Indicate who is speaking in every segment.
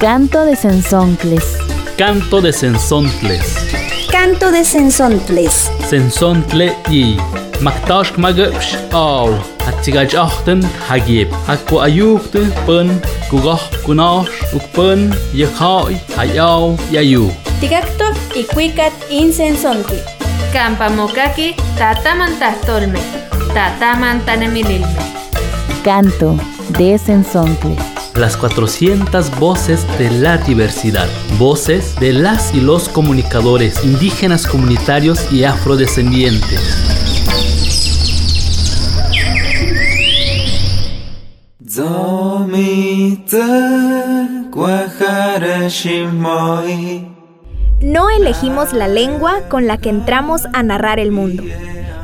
Speaker 1: Canto de Sensontles.
Speaker 2: Canto de Sensontles.
Speaker 3: Canto de Sensontles.
Speaker 2: Sensontle y Maktash magapsh aw. Hatsigaj achten hagib. Hakko ayukte pun kugoh kunash ukpun yekhai hayaw yayu.
Speaker 3: Tigacto y cuicat insensonti.
Speaker 4: Campamokaki tatamantastolme. Tatamantanemililme.
Speaker 1: Canto de Sensontles.
Speaker 2: Las 400 voces de la diversidad. Voces de las y los comunicadores indígenas comunitarios y afrodescendientes.
Speaker 5: No elegimos la lengua con la que entramos a narrar el mundo.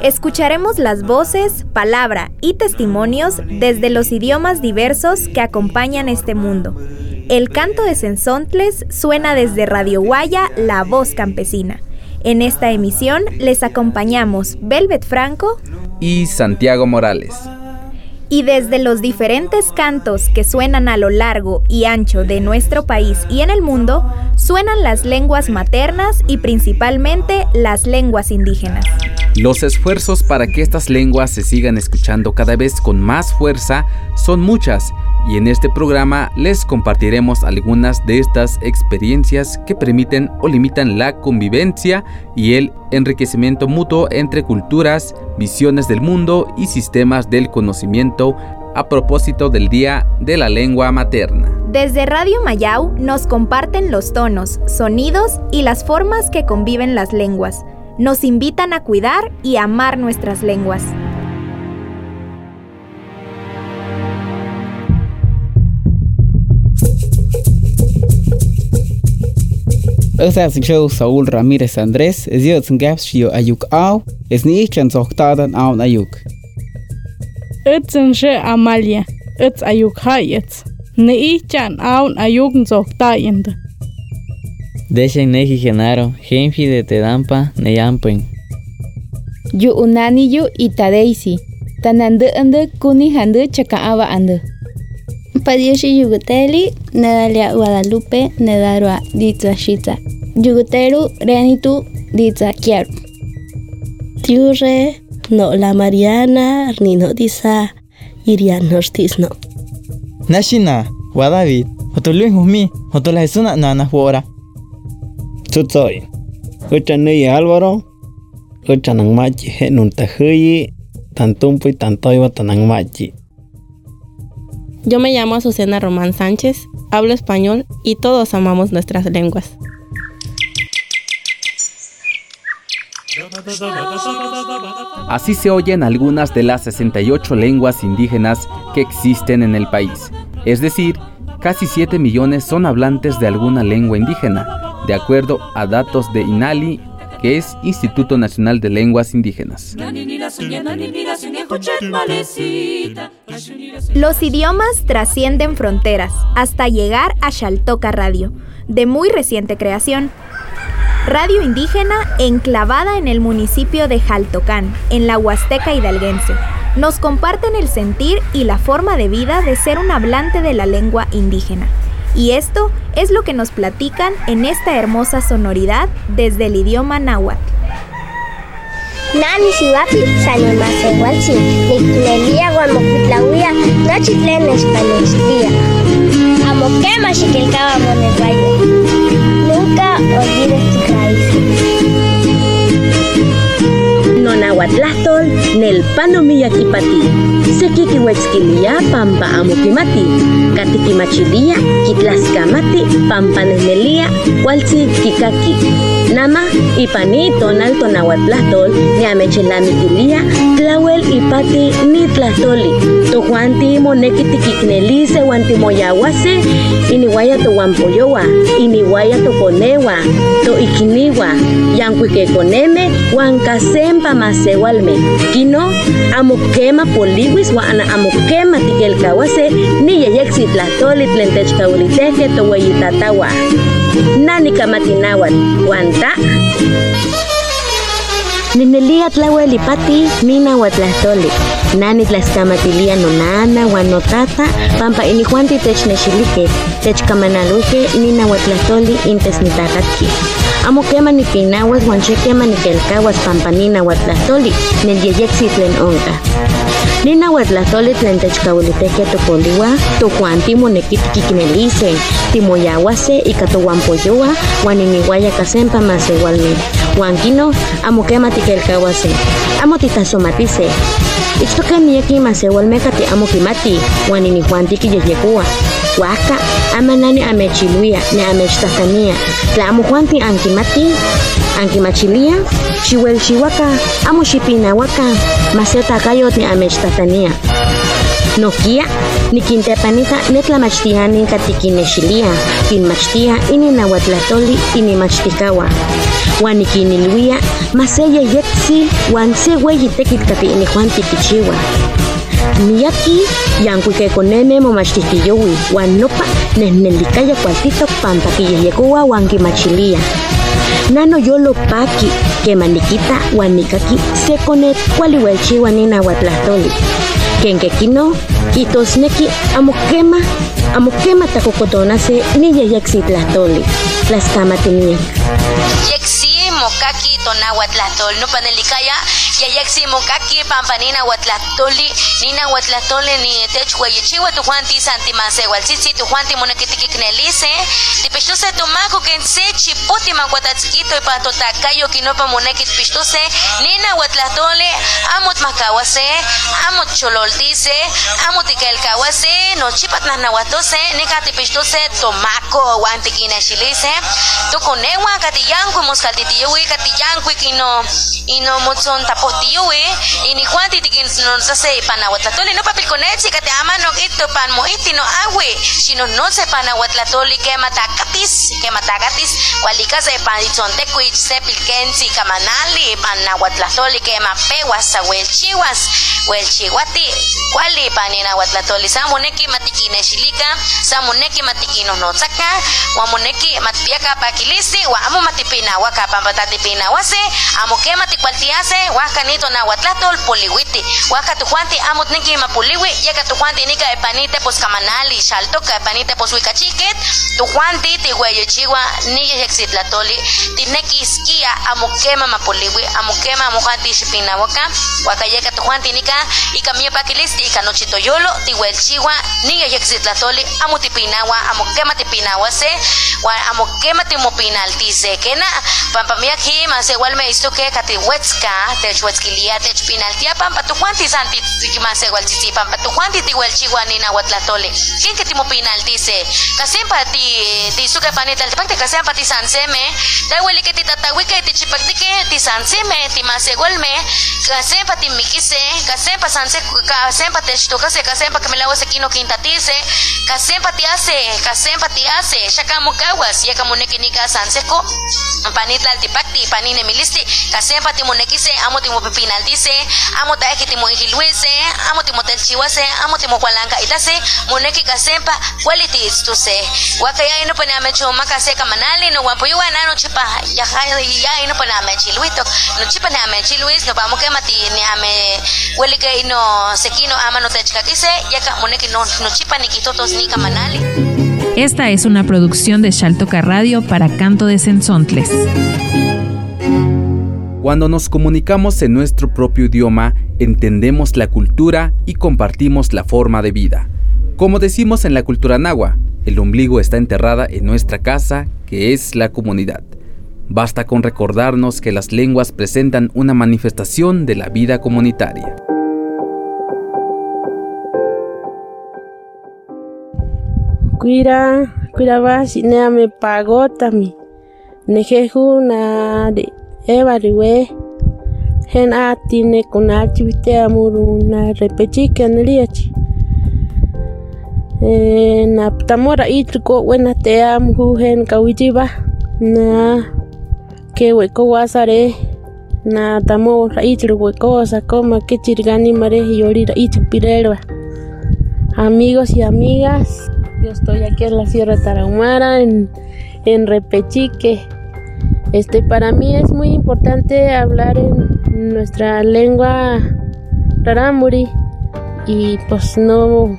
Speaker 5: Escucharemos las voces, palabra y testimonios desde los idiomas diversos que acompañan este mundo. El canto de Sensontles suena desde Radio Guaya, La Voz Campesina. En esta emisión les acompañamos Velvet Franco
Speaker 6: y Santiago Morales.
Speaker 5: Y desde los diferentes cantos que suenan a lo largo y ancho de nuestro país y en el mundo, suenan las lenguas maternas y principalmente las lenguas indígenas.
Speaker 6: Los esfuerzos para que estas lenguas se sigan escuchando cada vez con más fuerza son muchas y en este programa les compartiremos algunas de estas experiencias que permiten o limitan la convivencia y el enriquecimiento mutuo entre culturas, visiones del mundo y sistemas del conocimiento a propósito del Día de la Lengua Materna.
Speaker 5: Desde Radio Mayau nos comparten los tonos, sonidos y las formas que conviven las lenguas. Nos invitan a cuidar y amar nuestras lenguas.
Speaker 7: Esa show Saúl Ramírez Andrés, es yo gaps yo ayuk au, es ni chan sohtadan au ayuk.
Speaker 8: Itzen she Amalia, itz ayuk hayets. Ni chan au ayuk sohtayende.
Speaker 9: Deshen neji genaro, genfi de tedampa neyampen.
Speaker 10: Yu unani yu itadeisi, tanande ande kuni hande chakaaba ande.
Speaker 11: Padioshi Yuguteli, Nedalia Guadalupe, Nedarua Ditza Shita. Yuguteru Renitu Ditza Kiaru. Tiure no la Mariana Nino Disa Irian Nostisno.
Speaker 12: Nashina, Guadavid, Otolui Humi, Otola Jesuna Nana Fuora.
Speaker 13: Tutsoy. Uchanui Álvaro, Uchanang Machi, Henun Tajuyi, Tantumpu y Tantoiba Tanang Machi.
Speaker 14: Yo me llamo Azucena Román Sánchez, hablo español y todos amamos nuestras lenguas.
Speaker 6: Así se oyen algunas de las 68 lenguas indígenas que existen en el país. Es decir, casi 7 millones son hablantes de alguna lengua indígena, de acuerdo a datos de INALI, que es Instituto Nacional de Lenguas Indígenas.
Speaker 5: Los idiomas trascienden fronteras hasta llegar a Xaltoca Radio, de muy reciente creación. Radio indígena enclavada en el municipio de Jaltocán, en la Huasteca hidalguense. Nos comparten el sentir y la forma de vida de ser un hablante de la lengua indígena. Y esto es lo que nos platican en esta hermosa sonoridad desde el idioma náhuatl.
Speaker 15: Nani siwapi sanyo masehualsi, niklelia guamokutlahuia, nachitlen españolistía. Amoquema xiquilcaba monetvalle. Nunca olvides tus raíces.
Speaker 16: Nonahuatlastol, nelpano miyakipati. Sequiquihuetzquilia pampa amokimati. Katikimachilia, kitlaskamati, pampanenelia, cualzi kikaki. Nama ipani tonal tonahuatlastol, niamechelamikilia, tlawel ipati ni tlastoli. Tojuanti monekitiquicneli se guantimoyawase, iniwaya tohuampoyowa, iniwaya toponewa, toikiniwa, yancuiqueconeme, huancasempa masewalme. Kino, amokema poliwis, wa ana amokema tikelkawase, ni yeyexi tlastoli tlentechkauliteje toweyitatawa. Nani kamatinawat, wanta. Ninelia tlawelipati nina watlastoli. Nani tlaskamatilia nonana wanotata pampa inijuanti technexilike techkamanaluke nina watlastoli intes nitakatki. Amo kema nipinawas wan xe kema nikelkawas pampa nina watlastoli nelyeyexi tlen onka. Nina watlastoli tlen techkawiliteke topoliwa tojuanti moneki tikikinelise timoyawase ika towanpoyowa wan iniwaya kasempa masewalme. Wan kino amo kema tikelkawase amo titasomatise ichtoke miyeki masewalmeka ti amo kimati wan inijuanti kiyeyekuwa waka ama nani amechiluia ne amechtahtanía tla amo juanti ankimati ankimachilia xiuelxiuaka amo xipinauaka Tanzania. Nokia nikintepaniza netlamachtia ninka tikinexilia, kinmachtia ininauatlatoli inimachtikaua. Uan nikiniluia maseya yetsil uan se ueyi tekitkatiini Juan tikichiua. Miyaki yankuikekoneme momachtihtiyoui uan nopa nehnelikaya kualtitoc panpa kiyehyekoua uan kimachilia. Nano yolo paki kema nikita wan nikaki se konet kuali uelchiua ninauatlahtoli kenkekino kitosneki amo kema amo kema takokotonase niyeyeksitlahtoli tlaskamatiniek
Speaker 17: Yeksi mokaki tonahuatlatol no panelikaya yayeksi mokaki pampanina huatlatoli nina huatlatoli ni techhueyichiwa tujuanti santimasewaltzitzi tujuanti monekitikiknelise tipixtose tomako ken se chiputi makuatatzkito ipan totakayo kinopa moneki tipixtose nina huatlatoli amo tmakawase amo chololtise amo tikelkawase nochipa tnahnauatose nika tipixtose tomako wan tikinexilise tokonewa katiyankui moskaltitiyowi katiyankui kino ino motzontapohtiyowi inijuanti tikinsase ipan nahuatlatoli nopa pilkonetzi kati ama nokito pan moiti no awi xinohnotza ipan nahuatlatoli kema takatis kema takatis kualikasa ipan itzontekui se pilkentzi kamanali ipan nahuatlatoli kema pewas sa uelchiwas uelchiwati kuali ipan inahuatlatoli sa moneki matikinexilika sa moneki matikinohnotzaka ua moneki matpiaka pakilisi ua amo matipinauaka pampa tatipinauase amo kema tikualtiase huaca nito nahuatlatol poliwiti huaca tujuanti amo tneki mapuliwi yeka tujuanti nika epanite pos kamanali xaltoka epanite pos huicachiquet tujuanti tihueyechiwa niyeyexitlatoli tineki iskia amo kema mapuliwi amo kema mojuanti xipinauaka huaca yeka tujuanti nika ika miepakilistli ika nochi toyolo tihuelchiwa tipinaua amo kema tipinauase ua amo kema timopinaltise kena pampa miak ji masewalme istoke katihuetzka techuetzkilia techpinaltia pampa santi masewaltzitzi pampa tujuanti tihuelchiwa ninahuatlatoli ken que timopinaltise kasempa ti tiisuke panitaltipakti kasempa tisanseme. Tahuelike titatawike tichipaktike tisanseme timasewalme kasempa timikise kasempa sanse kasempa techtokase kasempa kimelawase kino kintatise kasempa tiase kasempa tiase xakamokawas yakamonekinika sanseko panitlaltipakti paninemilisti kasempa timonekise amo timopipinaltise amo taeki timoijiluise amo timotelchiwase amo timokualanka itase moneki kasempa kuali tiitztuse waka ya ino pane amechomaka se kamanali no wapoyuwa na nochipa yaja ya ino pane amechiluitok nochipa ne amechiluis no pamo kema ti ne ame welike ino sekino ama no techkakise yaka moneki no nochipa nikitotos ni kamanali
Speaker 18: Esta es una producción de Shaltoca Radio para Canto de Sensontles.
Speaker 6: Cuando nos comunicamos en nuestro propio idioma, entendemos la cultura y compartimos la forma de vida. Como decimos en la cultura nahua, el ombligo está enterrada en nuestra casa, que es la comunidad. Basta con recordarnos que las lenguas presentan una manifestación de la vida comunitaria.
Speaker 19: Cuira, cuira basi ne me pagó tami. Nejeju na de eva. Hen ati ne kuna chivite amuru na repechi kaneliachi. Eh, na tamora itriko wena te amhu hen kawijiba na ke weko wasare na tamo raitro weko sakoma que chirgani mare yori raitro pirelva amigos y amigas yo estoy aquí en la Sierra Tarahumara en, en Repechique. Este para mí es muy importante hablar en nuestra lengua rarámuri y pues no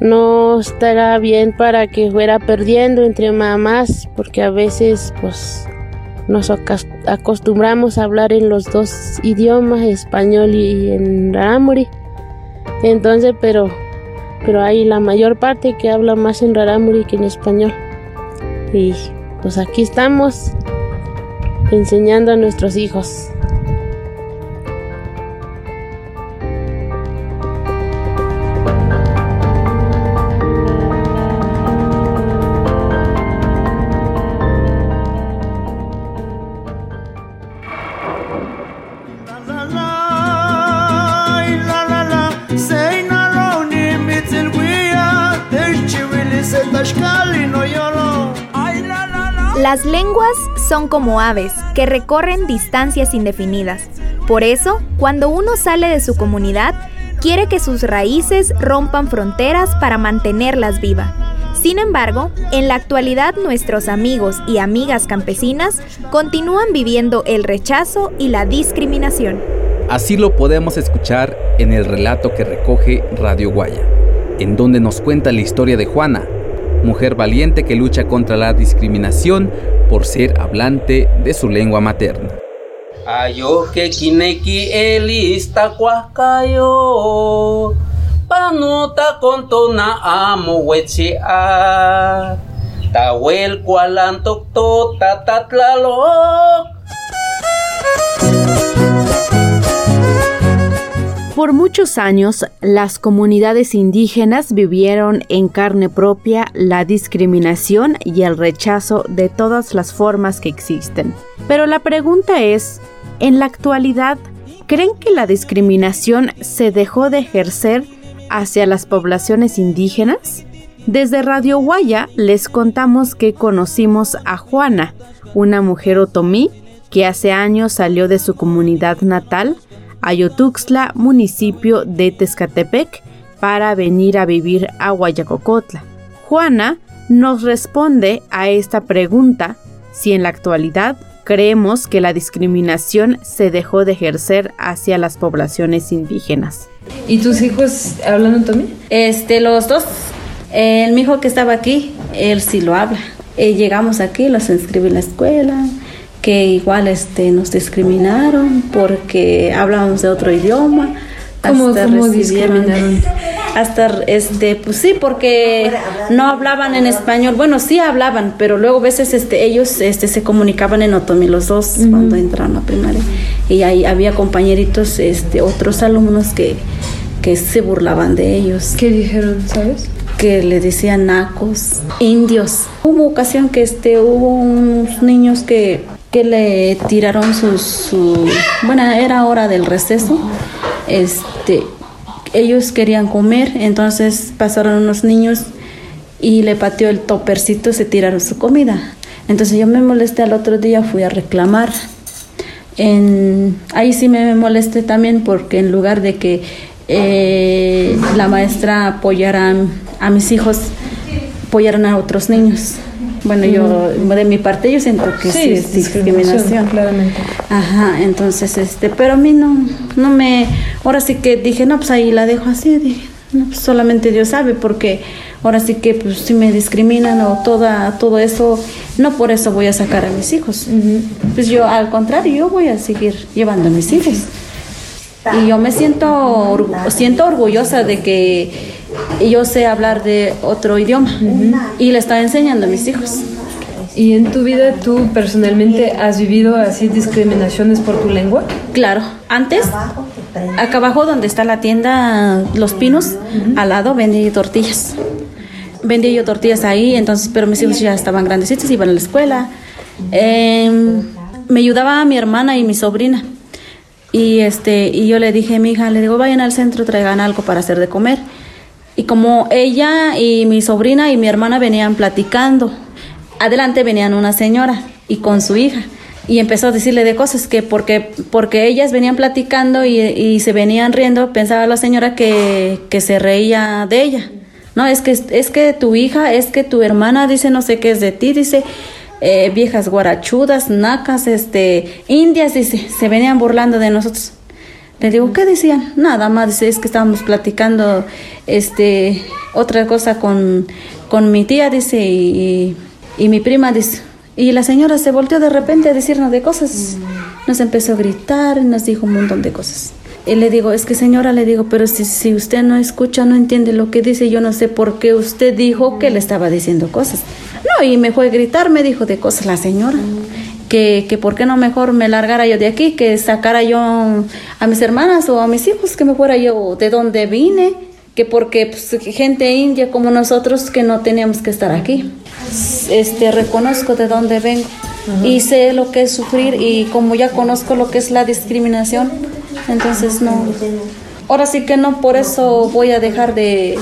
Speaker 19: no estará bien para que fuera perdiendo entre mamás porque a veces pues nos acostumbramos a hablar en los dos idiomas español y en rarámuri entonces pero pero hay la mayor parte que habla más en rarámuri que en español. Y pues aquí estamos enseñando a nuestros hijos
Speaker 5: son como aves que recorren distancias indefinidas. Por eso, cuando uno sale de su comunidad, quiere que sus raíces rompan fronteras para mantenerlas vivas. Sin embargo, en la actualidad nuestros amigos y amigas campesinas continúan viviendo el rechazo y la discriminación.
Speaker 6: Así lo podemos escuchar en el relato que recoge Radio Guaya, en donde nos cuenta la historia de Juana, mujer valiente que lucha contra la discriminación por ser hablante de su lengua materna.
Speaker 20: Ayo que kineki elista cuacayo, panuta contona amo wechiar, tawel cualantok to tatatlalok.
Speaker 21: Por muchos años, las comunidades indígenas vivieron en carne propia la discriminación y el rechazo de todas las formas que existen. Pero la pregunta es, en la actualidad, ¿creen que la discriminación se dejó de ejercer hacia las poblaciones indígenas? Desde Radio Guaya les contamos que conocimos a Juana, una mujer otomí que hace años salió de su comunidad natal Ayotuxtla, municipio de Tezcatepec, para venir a vivir a Guayacocotla. Juana nos responde a esta pregunta si en la actualidad creemos que la discriminación se dejó de ejercer hacia las poblaciones indígenas.
Speaker 22: ¿Y tus hijos hablan también?
Speaker 23: Este, los dos. El mi hijo que estaba aquí, él sí lo habla. Eh, llegamos aquí, los inscribí en la escuela, que igual este, nos discriminaron porque hablábamos de otro idioma.
Speaker 22: ¿Cómo, hasta ¿cómo discriminaron?
Speaker 23: Hasta, este, pues sí, porque no hablaban en español. Bueno, sí hablaban, pero luego a veces este, ellos este, se comunicaban en otomí los dos cuando entraron a primaria. Y ahí había compañeritos, este, otros alumnos que, que se burlaban de ellos.
Speaker 22: ¿Qué dijeron, sabes?
Speaker 23: que le decían nacos, indios. Hubo ocasión que este, hubo unos niños que que le tiraron sus, su, bueno, era hora del receso, este, ellos querían comer, entonces pasaron unos niños y le pateó el topercito, se tiraron su comida. Entonces yo me molesté al otro día, fui a reclamar. Ahí sí me molesté también porque en lugar de que eh, la maestra apoyara a mis hijos, apoyaron a otros niños. Bueno, yo de mi parte yo siento que sí, es discriminación.
Speaker 22: Claramente.
Speaker 23: Ajá, entonces este, pero a mí no no me ahora sí que dije, no, pues ahí la dejo así, dije, no, pues solamente Dios sabe porque ahora sí que pues si me discriminan o toda todo eso, no por eso voy a sacar a mis hijos. Pues yo al contrario, yo voy a seguir llevando a mis hijos. Y yo me siento siento orgullosa de que yo sé hablar de otro idioma y le estaba enseñando a mis hijos.
Speaker 22: ¿Y en tu vida tú personalmente has vivido así discriminaciones por tu lengua?
Speaker 23: Claro, antes, acá abajo donde está la tienda Los Pinos, al lado vendí tortillas. Vendí yo tortillas ahí, entonces, pero mis hijos ya estaban grandecitos, iban a la escuela. Em, me ayudaba mi hermana y mi sobrina. Y este, y yo le dije a mi hija, le digo, vayan al centro, traigan algo para hacer de comer. Y como ella y mi sobrina y mi hermana venían platicando, adelante venían una señora y con su hija. Y empezó a decirle de cosas que porque, porque ellas venían platicando y, se venían riendo, pensaba la señora que, que se reía de ella. No, es que, es que tu hija, es que tu hermana dice no sé qué es de ti, dice, eh, viejas guarachudas, nacas, este, indias, y se venían burlando de nosotros. Le digo, ¿qué decían? Nada más, es que estábamos platicando este, otra cosa con, con mi tía, dice, y, y, mi prima, dice. Y la señora se volteó de repente a decirnos de cosas. Nos empezó a gritar, nos dijo un montón de cosas. Y le digo, es que señora, le digo, pero si, si usted no escucha, no entiende lo que dice, yo no sé por qué usted dijo que le estaba diciendo cosas. No, y me fue a gritar, me dijo de cosas la señora que, que por qué no mejor me largara yo de aquí, que sacara yo a mis hermanas o a mis hijos, que me fuera yo de donde vine, que porque pues, gente india como nosotros que no teníamos que estar aquí. Este, reconozco de dónde vengo y sé lo que es sufrir y como ya conozco lo que es la discriminación, entonces no, ahora sí que no por eso voy a dejar de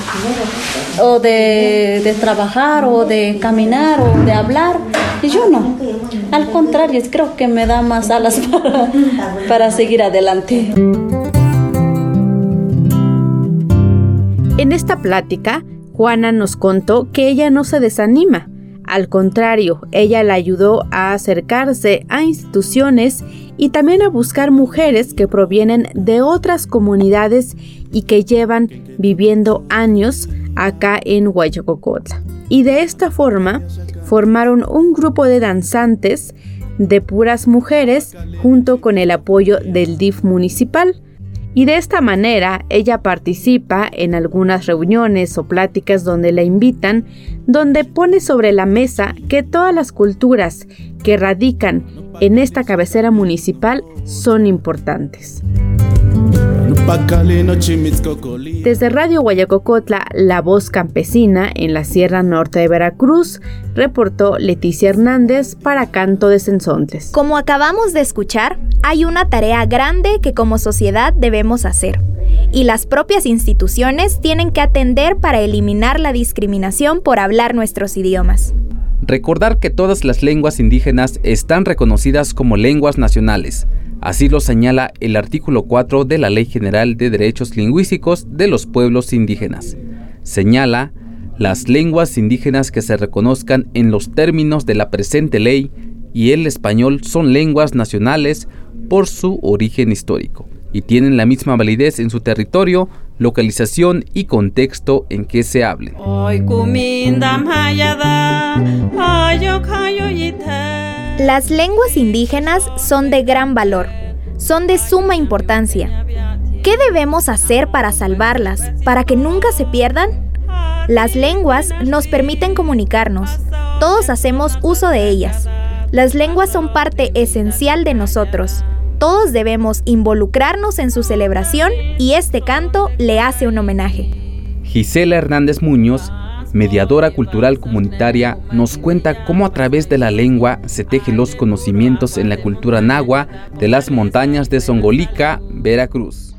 Speaker 23: o de, de, trabajar o de caminar o de hablar. Y yo no. Al contrario creo que me da más alas para, para seguir adelante.
Speaker 21: En esta plática Juana nos contó que ella no se desanima al contrario, ella la ayudó a acercarse a instituciones y también a buscar mujeres que provienen de otras comunidades y que llevan viviendo años acá en Guayacocotla. Y de esta forma formaron un grupo de danzantes de puras mujeres junto con el apoyo del DIF municipal y de esta manera ella participa en algunas reuniones o pláticas donde la invitan, donde pone sobre la mesa que todas las culturas que radican en esta cabecera municipal son importantes. Desde Radio Guayacocotla, la voz campesina en la Sierra Norte de Veracruz, reportó Leticia Hernández para Canto de Sensontes.
Speaker 5: Como acabamos de escuchar, hay una tarea grande que como sociedad debemos hacer. Y las propias instituciones tienen que atender para eliminar la discriminación por hablar nuestros idiomas.
Speaker 6: Recordar que todas las lenguas indígenas están reconocidas como lenguas nacionales Así lo señala el artículo 4 de la Ley General de Derechos Lingüísticos de los Pueblos Indígenas. Señala las lenguas indígenas que se reconozcan en los términos de la presente ley y el español son lenguas nacionales por su origen histórico y tienen la misma validez en su territorio, localización y contexto en que se hablen.
Speaker 5: Las lenguas indígenas son de gran valor, son de suma importancia. ¿Qué debemos hacer para salvarlas, para que nunca se pierdan? Las lenguas nos permiten comunicarnos, todos hacemos uso de ellas. Las lenguas son parte esencial de nosotros. Todos debemos involucrarnos en su celebración y este canto le hace un homenaje.
Speaker 6: Gisela Hernández Muñoz mediadora cultural comunitaria, nos cuenta cómo a través de la lengua se tejen los conocimientos en la cultura nahua de las montañas de Songolica, Veracruz.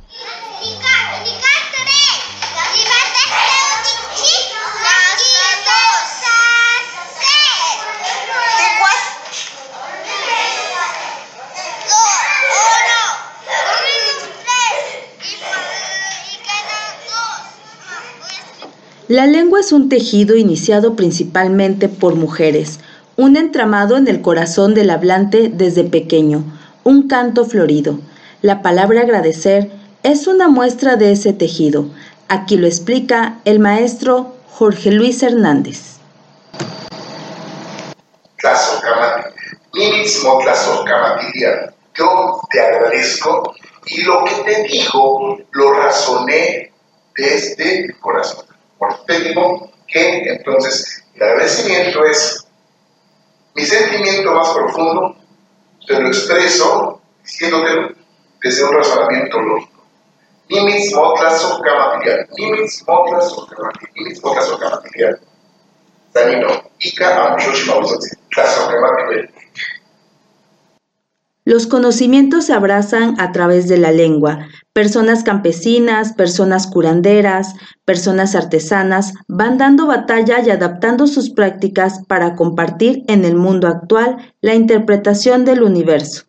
Speaker 24: La lengua es un tejido iniciado principalmente por mujeres, un entramado en el corazón del hablante desde pequeño, un canto florido. La palabra agradecer es una muestra de ese tejido. Aquí lo explica el maestro Jorge Luis Hernández.
Speaker 25: Yo te agradezco y lo que te digo lo razoné desde el corazón. Por digo que entonces el agradecimiento es mi sentimiento más profundo, te lo expreso diciéndote desde un razonamiento lógico. Nimitz motlas material, nimitz motlas material, nimitz motlas material. Danino, ika amshoshi mausatsi, material.
Speaker 24: Los conocimientos se abrazan a través de la lengua. Personas campesinas, personas curanderas, personas artesanas van dando batalla y adaptando sus prácticas para compartir en el mundo actual la interpretación del universo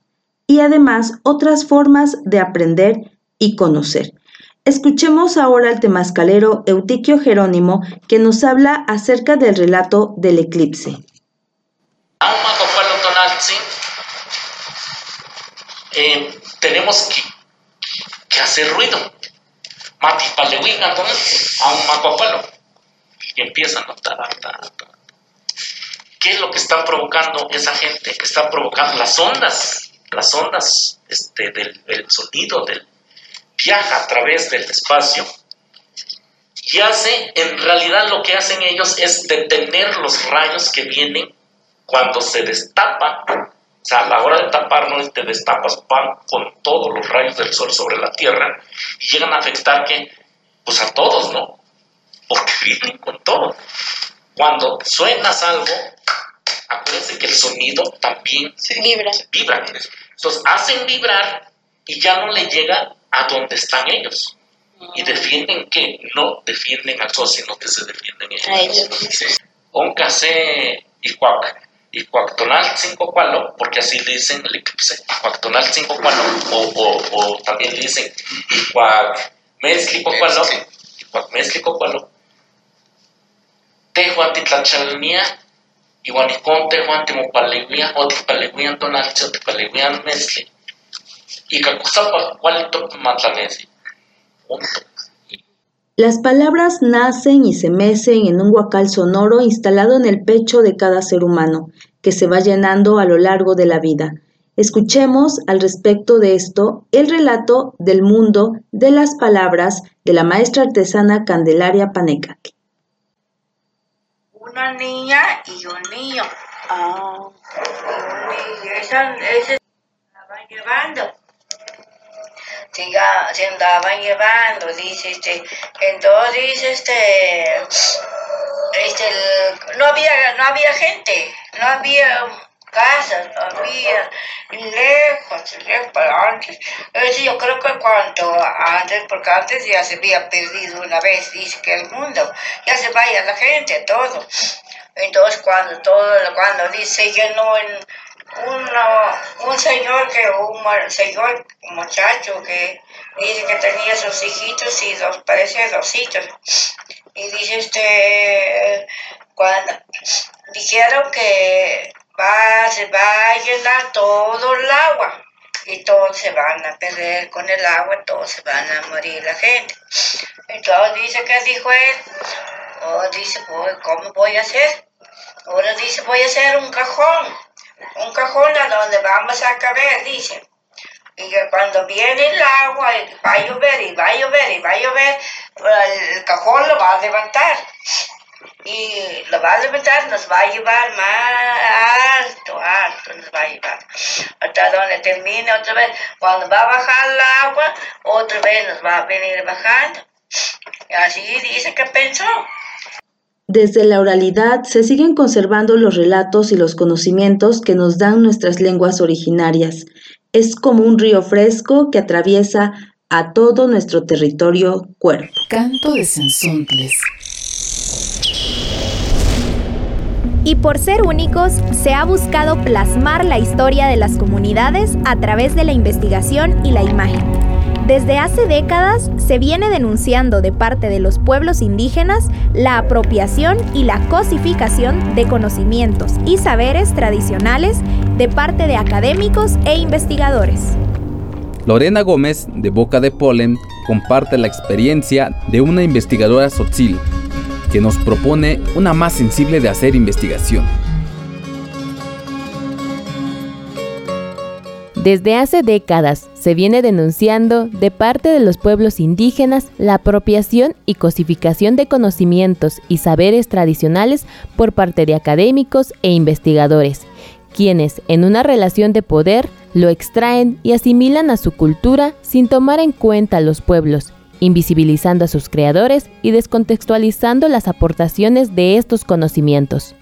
Speaker 24: y además otras formas de aprender y conocer. Escuchemos ahora al temascalero Eutiquio Jerónimo que nos habla acerca del relato del eclipse.
Speaker 26: Eh, tenemos que, que hacer ruido. Mati a un macuapalo. Y empiezan a notar. ¿Qué es lo que están provocando esa gente? Que están provocando las ondas, las ondas este, del, sonido, del viaja a través del espacio. Y hace, en realidad lo que hacen ellos es detener los rayos que vienen cuando se destapa o sea, a la hora de taparnos, te destapas pan con todos los rayos del sol sobre la tierra y llegan a afectar que, pues a todos, ¿no? Porque vienen con todo. Cuando suenas algo, acuérdense que el sonido también se vibra. vibra. Entonces hacen vibrar y ya no le llega a donde están ellos. Y defienden que no defienden al sol, sino que se defienden ellos. A ellos. y cuac y cuactonal 5 palo, porque así le dicen el eclipse, cuactonal 5 palo, o, o, o, también le dicen cuac mezclico palo, cuac mezclico palo, tejuan titlachalmia, igual icon tejuan timopaleguia, o tipaleguian tonalche, o tipaleguian mezcli, y cacusapa, cuál top matlanesi, punto.
Speaker 24: Las palabras nacen y se mecen en un guacal sonoro instalado en el pecho de cada ser humano, que se va llenando a lo largo de la vida. Escuchemos al respecto de esto el relato del mundo de las palabras de la maestra artesana Candelaria Panecaque.
Speaker 27: Una niña y un niño. Esa, esa la van llevando se andaban llevando, dice este, entonces este, este, no había, no había gente, no había casas, no había lejos, lejos para antes. Eso yo creo que cuando antes, porque antes ya se había perdido una vez, dice que el mundo, ya se vaya la gente, todo. Entonces cuando todo, cuando dice llenó en un señor que, un señor muchacho que dice que tenía sus hijitos y dos, parece dos hijos. Y dice este, cuando dijeron que va, se va a llenar todo el agua y todos se van a perder con el agua, todos se van a morir la gente. Entonces dice que dijo él, oh, dice, ¿cómo voy a hacer? Ahora dice, voy a hacer un cajón un cajón a donde vamos a caber, dice. Y que cuando viene el agua, va a llover, y va a llover, y va a llover, el cajón lo va a levantar. Y lo va a levantar, nos va a llevar más alto, alto, nos va a llevar. Hasta donde termine otra vez. Cuando va a bajar el agua, otra vez nos va a venir bajando. Y así dice que pensó.
Speaker 24: Desde la oralidad se siguen conservando los relatos y los conocimientos que nos dan nuestras lenguas originarias. Es como un río fresco que atraviesa a todo nuestro territorio cuerpo.
Speaker 28: Canto de Sensontles.
Speaker 5: Y por ser únicos, se ha buscado plasmar la historia de las comunidades a través de la investigación y la imagen. Desde hace décadas se viene denunciando de parte de los pueblos indígenas la apropiación y la cosificación de conocimientos y saberes tradicionales de parte de académicos e investigadores.
Speaker 6: Lorena Gómez, de Boca de Polen, comparte la experiencia de una investigadora sotzil, que nos propone una más sensible de hacer investigación.
Speaker 29: Desde hace décadas se viene denunciando de parte de los pueblos indígenas la apropiación y cosificación de conocimientos y saberes tradicionales por parte de académicos e investigadores, quienes en una relación de poder lo extraen y asimilan a su cultura sin tomar en cuenta a los pueblos, invisibilizando a sus creadores y descontextualizando las aportaciones de estos conocimientos.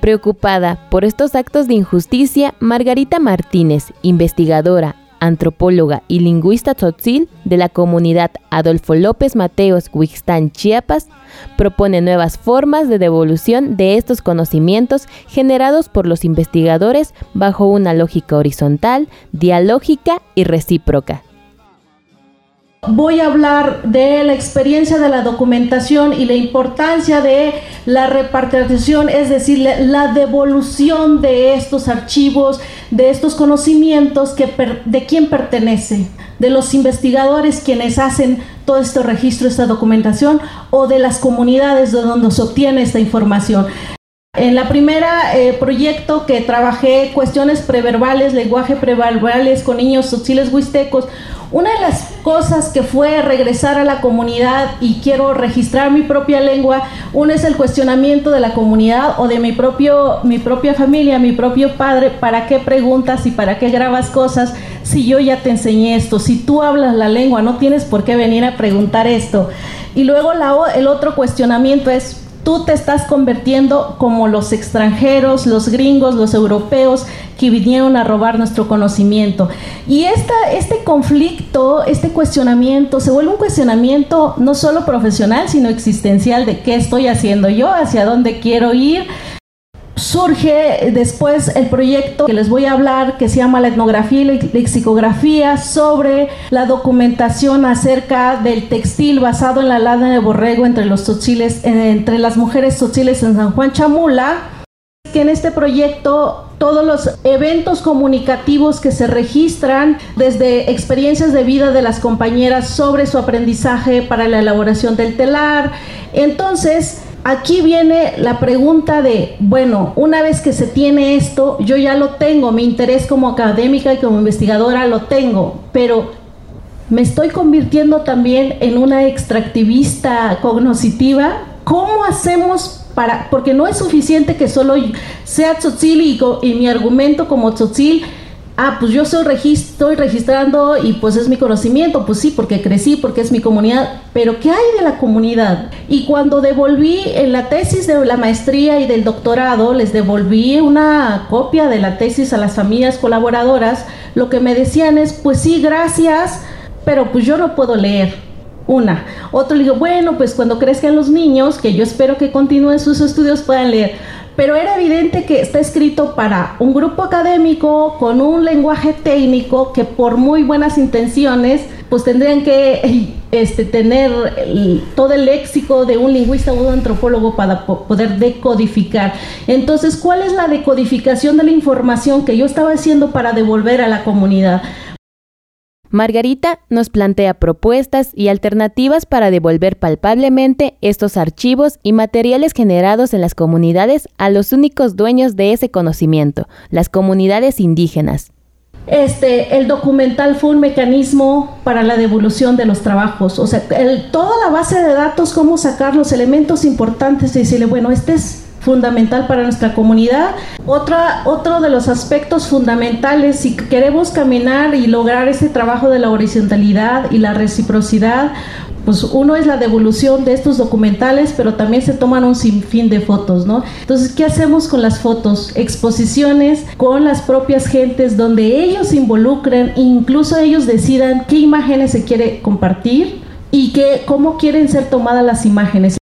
Speaker 29: Preocupada por estos actos de injusticia, Margarita Martínez, investigadora, antropóloga y lingüista tzotzil de la comunidad Adolfo López Mateos, Huixtán, Chiapas, propone nuevas formas de devolución de estos conocimientos generados por los investigadores bajo una lógica horizontal, dialógica y recíproca.
Speaker 30: Voy a hablar de la experiencia de la documentación y la importancia de la repartición, es decir, la devolución de estos archivos, de estos conocimientos, que de quién pertenece, de los investigadores quienes hacen todo este registro, esta documentación, o de las comunidades de donde se obtiene esta información. En la primera eh, proyecto que trabajé cuestiones preverbales, lenguaje preverbales con niños sociales huistecos, una de las cosas que fue regresar a la comunidad y quiero registrar mi propia lengua, uno es el cuestionamiento de la comunidad o de mi, propio, mi propia familia, mi propio padre, ¿para qué preguntas y para qué grabas cosas si yo ya te enseñé esto? Si tú hablas la lengua, no tienes por qué venir a preguntar esto. Y luego la, el otro cuestionamiento es, tú te estás convirtiendo como los extranjeros, los gringos, los europeos que vinieron a robar nuestro conocimiento. Y esta, este conflicto, este cuestionamiento, se vuelve un cuestionamiento no solo profesional, sino existencial de qué estoy haciendo yo, hacia dónde quiero ir, surge después el proyecto que les voy a hablar que se llama la etnografía y la lexicografía sobre la documentación acerca del textil basado en la lana de borrego entre los tzotziles, entre las mujeres tzotziles en San Juan Chamula que en este proyecto todos los eventos comunicativos que se registran desde experiencias de vida de las compañeras sobre su aprendizaje para la elaboración del telar. Entonces, aquí viene la pregunta de, bueno, una vez que se tiene esto, yo ya lo tengo, mi interés como académica y como investigadora lo tengo, pero me estoy convirtiendo también en una extractivista cognoscitiva. ¿Cómo hacemos para, porque no es suficiente que solo sea tzotzil y, mi argumento como tzotzil ah, pues yo estoy registrando y pues es mi conocimiento, pues sí, porque crecí, porque es mi comunidad, pero ¿qué hay de la comunidad? Y cuando devolví en la tesis de la maestría y del doctorado, les devolví una copia de la tesis a las familias colaboradoras, lo que me decían es, pues sí, gracias, pero pues yo no puedo leer. Una. Otro le digo, bueno, pues cuando crezcan los niños, que yo espero que continúen sus estudios, puedan leer pero era evidente que está escrito para un grupo académico con un lenguaje técnico que por muy buenas intenciones pues tendrían que este, tener todo el léxico de un lingüista o un antropólogo para poder decodificar. Entonces, ¿cuál es la decodificación de la información que yo estaba haciendo para devolver a la comunidad?
Speaker 29: Margarita nos plantea propuestas y alternativas para devolver palpablemente estos archivos y materiales generados en las comunidades a los únicos dueños de ese conocimiento, las comunidades indígenas.
Speaker 30: Este, el documental fue un mecanismo para la devolución de los trabajos, o sea, toda la base de datos, cómo sacar los elementos importantes y decirle, bueno, este es fundamental para nuestra comunidad. Otra, otro de los aspectos fundamentales, si queremos caminar y lograr ese trabajo de la horizontalidad y la reciprocidad, pues uno es la devolución de estos documentales, pero también se toman un sinfín de fotos, ¿no? Entonces, ¿qué hacemos con las fotos? Exposiciones con las propias gentes donde ellos se involucren, incluso ellos decidan qué imágenes se quiere compartir y qué, cómo quieren ser tomadas las imágenes.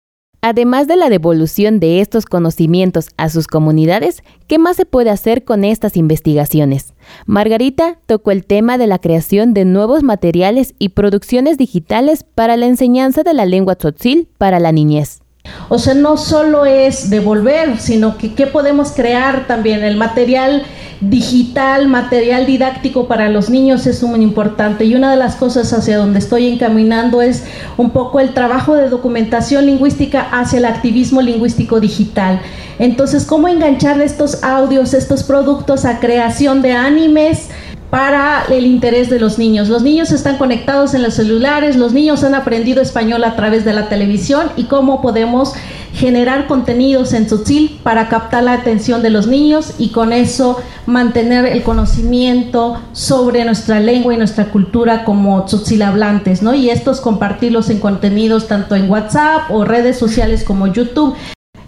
Speaker 29: Además de la devolución de estos conocimientos a sus comunidades, ¿qué más se puede hacer con estas investigaciones? Margarita tocó el tema de la creación de nuevos materiales y producciones digitales para la enseñanza de la lengua tzotzil para la niñez.
Speaker 30: O sea, no solo es devolver, sino que qué podemos crear también. El material digital, material didáctico para los niños es muy importante. Y una de las cosas hacia donde estoy encaminando es un poco el trabajo de documentación lingüística hacia el activismo lingüístico digital. Entonces, ¿cómo enganchar estos audios, estos productos a creación de animes? Para el interés de los niños. Los niños están conectados en los celulares, los niños han aprendido español a través de la televisión y cómo podemos generar contenidos en Tzotzil para captar la atención de los niños y con eso mantener el conocimiento sobre nuestra lengua y nuestra cultura como Tzotzil hablantes, ¿no? Y estos compartirlos en contenidos tanto en WhatsApp o redes sociales como YouTube.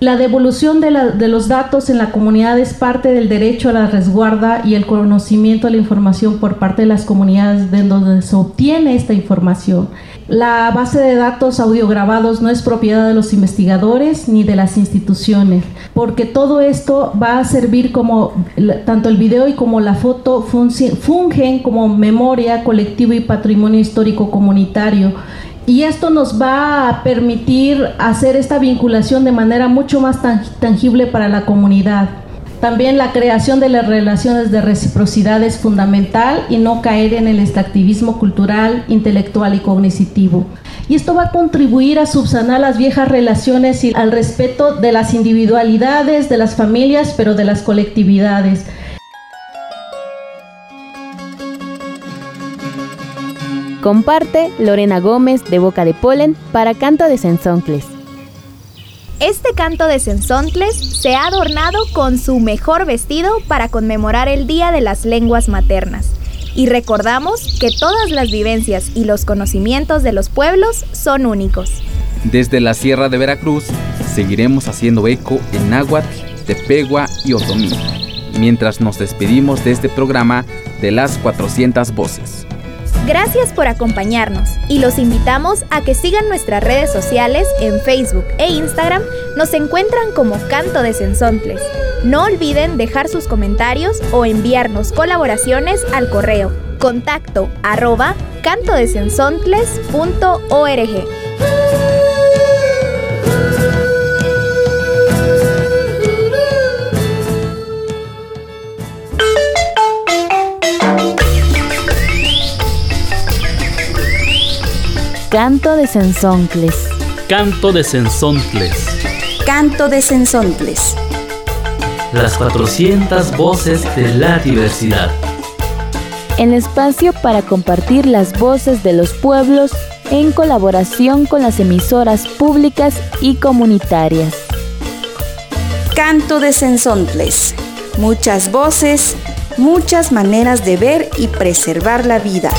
Speaker 30: La devolución de, los datos en la comunidad es parte del derecho a la resguarda y el conocimiento de la información por parte de las comunidades de donde se obtiene esta información. la base de datos audiograbados no es propiedad de los investigadores ni de las instituciones, porque todo esto va a servir como, tanto el video y como la foto fungen como memoria colectiva y patrimonio histórico comunitario. Y esto nos va a permitir hacer esta vinculación de manera mucho más tangible para la comunidad. También la creación de las relaciones de reciprocidad es fundamental y no caer en el extractivismo cultural, intelectual y cognitivo. Y esto va a contribuir a subsanar las viejas relaciones y al respeto de las individualidades, de las familias, pero de las colectividades.
Speaker 29: Comparte Lorena Gómez de Boca de Polen para Canto de Sensoncles.
Speaker 5: Este canto de Sensontles se ha adornado con su mejor vestido para conmemorar el Día de las Lenguas Maternas. Y recordamos que todas las vivencias y los conocimientos de los pueblos son únicos.
Speaker 6: Desde la Sierra de Veracruz seguiremos haciendo eco en náhuatl, tepegua y otomí, mientras nos despedimos de este programa de las 400 voces.
Speaker 5: Gracias por acompañarnos y los invitamos a que sigan nuestras redes sociales en Facebook e Instagram. Nos encuentran como Canto de Sensontles. No olviden dejar sus comentarios o enviarnos colaboraciones al correo contacto arroba cantodesensontles.org.
Speaker 29: Canto de Sensontles.
Speaker 31: Canto de Sensontles.
Speaker 32: Canto de Sensontles.
Speaker 31: Las 400 voces de la diversidad.
Speaker 29: El espacio para compartir las voces de los pueblos en colaboración con las emisoras públicas y comunitarias.
Speaker 32: Canto de Sensontles. Muchas voces, muchas maneras de ver y preservar la vida.